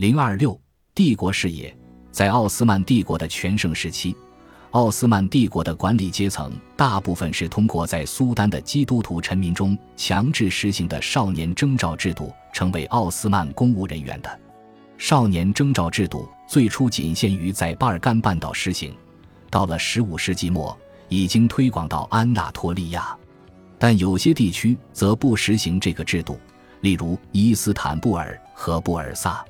零二六帝国视野，在奥斯曼帝国的全盛时期，奥斯曼帝国的管理阶层大部分是通过在苏丹的基督徒臣民中强制实行的少年征召制度成为奥斯曼公务人员的。少年征召制度最初仅限于在巴尔干半岛实行，到了十五世纪末已经推广到安纳托利亚，但有些地区则不实行这个制度，例如伊斯坦布尔和布尔萨。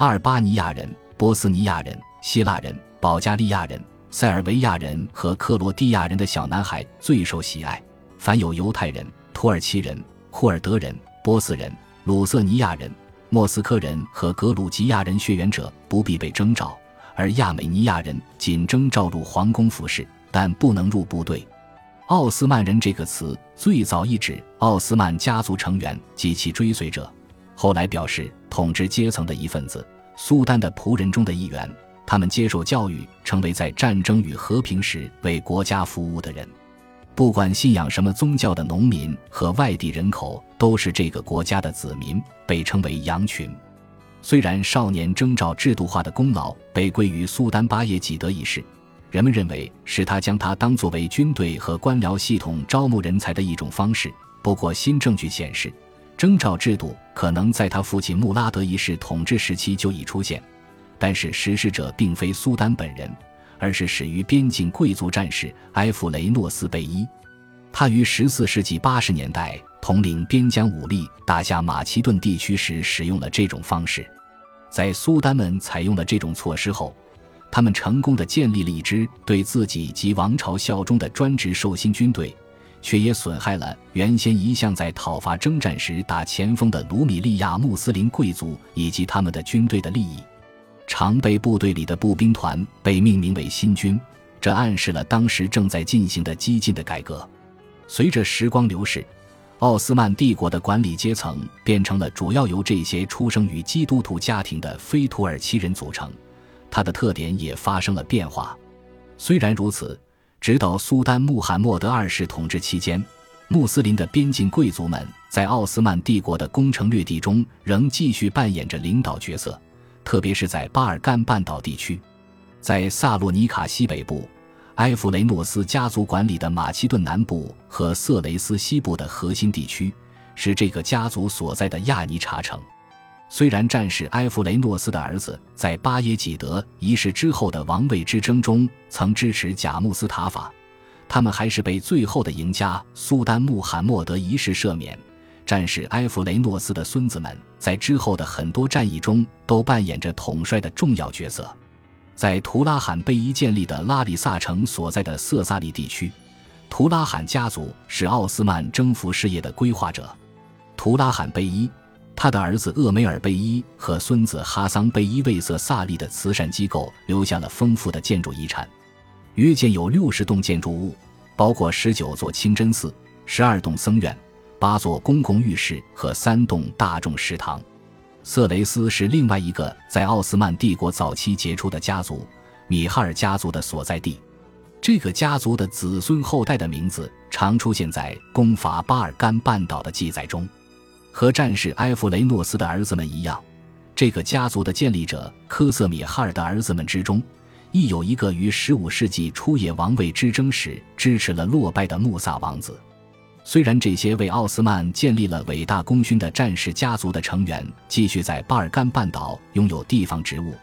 阿尔巴尼亚人、波斯尼亚人、希腊人、保加利亚人、塞尔维亚人和克罗地亚人的小男孩最受喜爱。凡有犹太人、土耳其人、库尔德人、波斯人、鲁瑟尼亚人、莫斯科人和格鲁吉亚人血缘者不必被征召，而亚美尼亚人仅征召入皇宫服侍，但不能入部队。奥斯曼人这个词最早意指奥斯曼家族成员及其追随者。后来表示统治阶层的一份子，苏丹的仆人中的一员。他们接受教育，成为在战争与和平时为国家服务的人。不管信仰什么宗教的农民和外地人口，都是这个国家的子民，被称为羊群。虽然少年征召制度化的功劳被归于苏丹巴耶济德一世，人们认为是他将它当作为军队和官僚系统招募人才的一种方式。不过，新证据显示。征召制度可能在他父亲穆拉德一世统治时期就已出现，但是实施者并非苏丹本人，而是始于边境贵族战士埃弗雷诺斯贝伊。他于14世纪80年代统领边疆武力打下马其顿地区时使用了这种方式。在苏丹们采用了这种措施后，他们成功的建立了一支对自己及王朝效忠的专职受薪军队。却也损害了原先一向在讨伐征战时打前锋的卢米利亚穆斯林贵族以及他们的军队的利益。常备部队里的步兵团被命名为新军，这暗示了当时正在进行的激进的改革。随着时光流逝，奥斯曼帝国的管理阶层变成了主要由这些出生于基督徒家庭的非土耳其人组成，它的特点也发生了变化。虽然如此。直到苏丹穆罕默德二世统治期间，穆斯林的边境贵族们在奥斯曼帝国的攻城略地中仍继续扮演着领导角色，特别是在巴尔干半岛地区，在萨洛尼卡西北部、埃弗雷诺斯家族管理的马其顿南部和色雷斯西部的核心地区，是这个家族所在的亚尼查城。虽然战士埃弗雷诺斯的儿子在巴耶济德一世之后的王位之争中曾支持贾穆斯塔法，他们还是被最后的赢家苏丹穆罕默德一世赦免。战士埃弗雷诺斯的孙子们在之后的很多战役中都扮演着统帅的重要角色。在图拉罕贝伊建立的拉里萨城所在的色萨利地区，图拉罕家族是奥斯曼征服事业的规划者。图拉罕贝伊。他的儿子厄梅尔贝伊和孙子哈桑贝伊为色萨利的慈善机构留下了丰富的建筑遗产，约建有六十栋建筑物，包括十九座清真寺、十二栋僧院、八座公共浴室和三栋大众食堂。色雷斯是另外一个在奥斯曼帝国早期杰出的家族——米哈尔家族的所在地。这个家族的子孙后代的名字常出现在攻伐巴尔干半岛的记载中。和战士埃弗雷诺斯的儿子们一样，这个家族的建立者科瑟米哈尔的儿子们之中，亦有一个于15世纪初野王位之争时支持了落败的穆萨王子。虽然这些为奥斯曼建立了伟大功勋的战士家族的成员继续在巴尔干半岛拥有地方职务，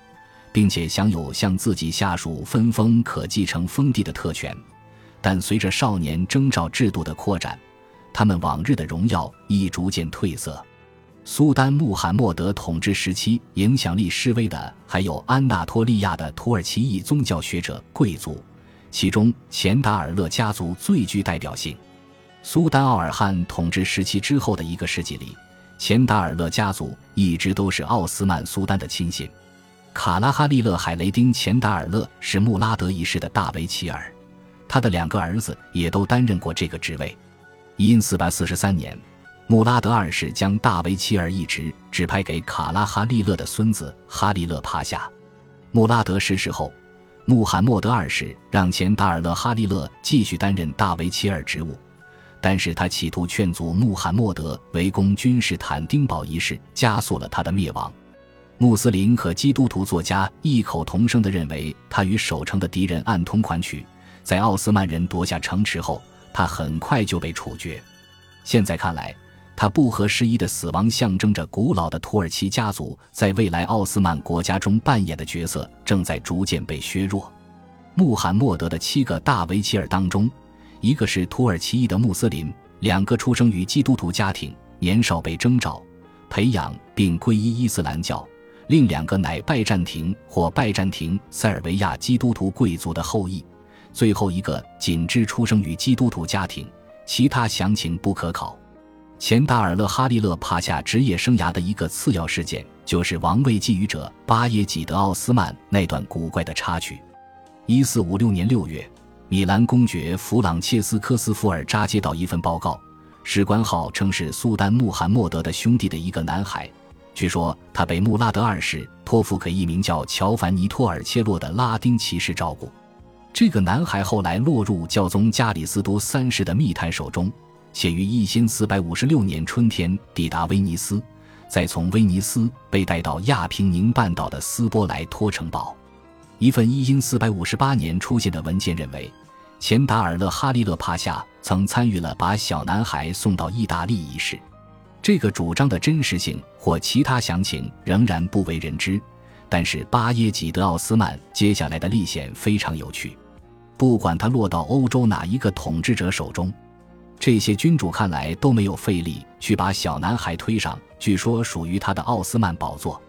并且享有向自己下属分封可继承封地的特权，但随着少年征召制度的扩展，他们往日的荣耀已逐渐褪色。苏丹穆罕默德统治时期，影响力示威的还有安纳托利亚的土耳其裔宗教学者贵族，其中钱达尔勒家族最具代表性。苏丹奥尔汗统治时期之后的一个世纪里，钱达尔勒家族一直都是奥斯曼苏丹的亲信。卡拉哈利勒海雷丁钱达尔勒是穆拉德一世的大维齐尔，他的两个儿子也都担任过这个职位。因四百四十三年，穆拉德二世将大维齐尔一职指派给卡拉哈利勒的孙子哈利勒帕夏。穆拉德逝世后，穆罕默德二世让前达尔勒哈利勒继续担任大维齐尔职务，但是他企图劝阻穆罕默德围攻君士坦丁堡一事，加速了他的灭亡。穆斯林和基督徒作家异口同声地认为，他与守城的敌人暗通款曲。在奥斯曼人夺下城池后，他很快就被处决。现在看来，他不合时宜的死亡象征着古老的土耳其家族在未来奥斯曼国家中扮演的角色正在逐渐被削弱。穆罕默德的七个大维齐尔当中，一个是土耳其裔的穆斯林，两个出生于基督徒家庭，年少被征召、培养并皈依伊斯兰教；另两个乃拜占庭或拜占庭塞尔维亚基督徒贵族的后裔；最后一个仅知出生于基督徒家庭，其他详情不可考。前达尔勒哈利勒帕夏职业生涯的一个次要事件，就是王位觊觎者巴耶济德奥斯曼那段古怪的插曲。一四五六年六月，米兰公爵弗朗切斯科斯福尔扎接到一份报告，史官号称是苏丹穆罕默德的兄弟的一个男孩。据说他被穆拉德二世托付给一名叫乔凡尼托尔切洛的拉丁骑士照顾。这个男孩后来落入教宗加里斯都三世的密探手中，且于一千四百五十六年春天抵达威尼斯，再从威尼斯被带到亚平宁半岛的斯波莱托城堡。一份一因四百五十八年出现的文件认为，前达尔勒哈利勒帕夏曾参与了把小男孩送到意大利一事。这个主张的真实性或其他详情仍然不为人知。但是巴耶济德奥斯曼接下来的历险非常有趣。不管他落到欧洲哪一个统治者手中，这些君主看来都没有费力去把小男孩推上据说属于他的奥斯曼宝座。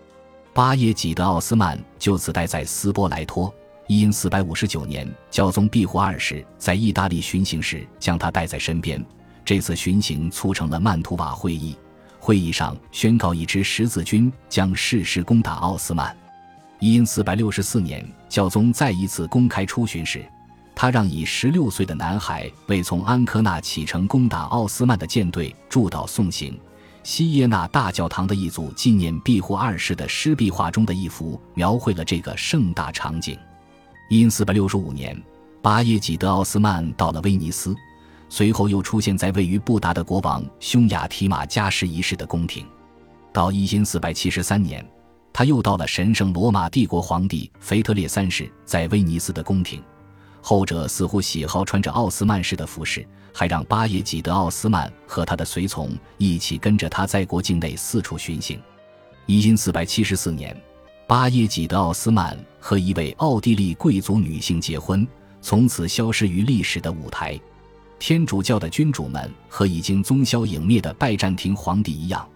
巴耶济德奥斯曼就此待在斯波莱托。因四百五十九年，教宗庇护二世在意大利巡行时将他带在身边。这次巡行促成了曼图瓦会议，会议上宣告一支十字军将誓师攻打奥斯曼。因四百六十四年，教宗再一次公开出巡时，他让以十六岁的男孩为从安科纳启程攻打奥斯曼的舰队祝祷送行。西耶纳大教堂的一组纪念庇护二世的湿壁画中的一幅，描绘了这个盛大场景。因四百六十五年，巴耶济德奥斯曼到了威尼斯，随后又出现在位于布达的国王匈牙提马加什一世的宫廷。到一四百七十三年，他又到了神圣罗马帝国皇帝腓特烈三世在威尼斯的宫廷。后者似乎喜好穿着奥斯曼式的服饰，还让巴耶济德奥斯曼和他的随从一起跟着他在国境内四处巡行。一因四百七十四年，巴耶济德奥斯曼和一位奥地利贵族女性结婚，从此消失于历史的舞台。天主教的君主们和已经宗消影灭的拜占庭皇帝一样，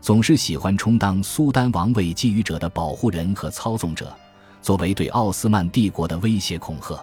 总是喜欢充当苏丹王位觊觎者的保护人和操纵者，作为对奥斯曼帝国的威胁恐吓。